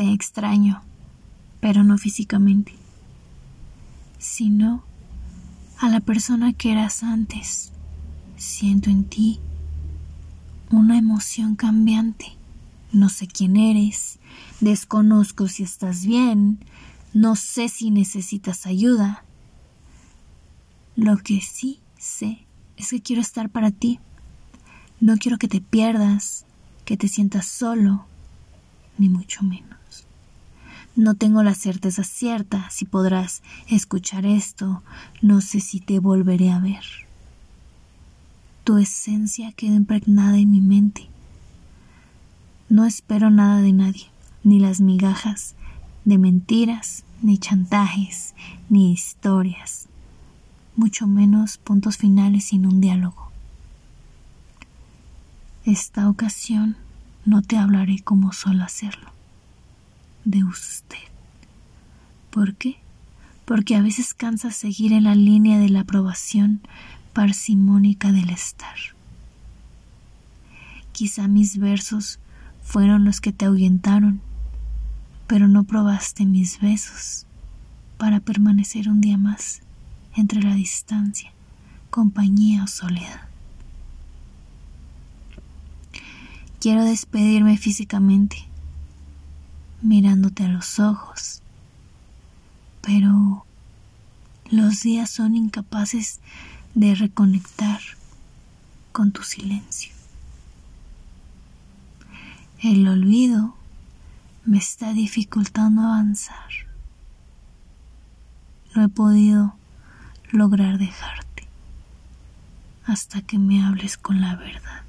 te extraño, pero no físicamente, sino a la persona que eras antes. Siento en ti una emoción cambiante. No sé quién eres, desconozco si estás bien, no sé si necesitas ayuda. Lo que sí sé es que quiero estar para ti. No quiero que te pierdas, que te sientas solo, ni mucho menos. No tengo la certeza cierta si podrás escuchar esto, no sé si te volveré a ver. Tu esencia queda impregnada en mi mente. No espero nada de nadie, ni las migajas de mentiras, ni chantajes, ni historias, mucho menos puntos finales sin un diálogo. Esta ocasión no te hablaré como suelo hacerlo, de usted. ¿Por qué? Porque a veces cansa seguir en la línea de la aprobación parsimónica del estar. Quizá mis versos fueron los que te ahuyentaron, pero no probaste mis besos para permanecer un día más entre la distancia, compañía o soledad. Quiero despedirme físicamente, mirándote a los ojos, pero los días son incapaces de reconectar con tu silencio. El olvido me está dificultando avanzar. No he podido lograr dejarte hasta que me hables con la verdad.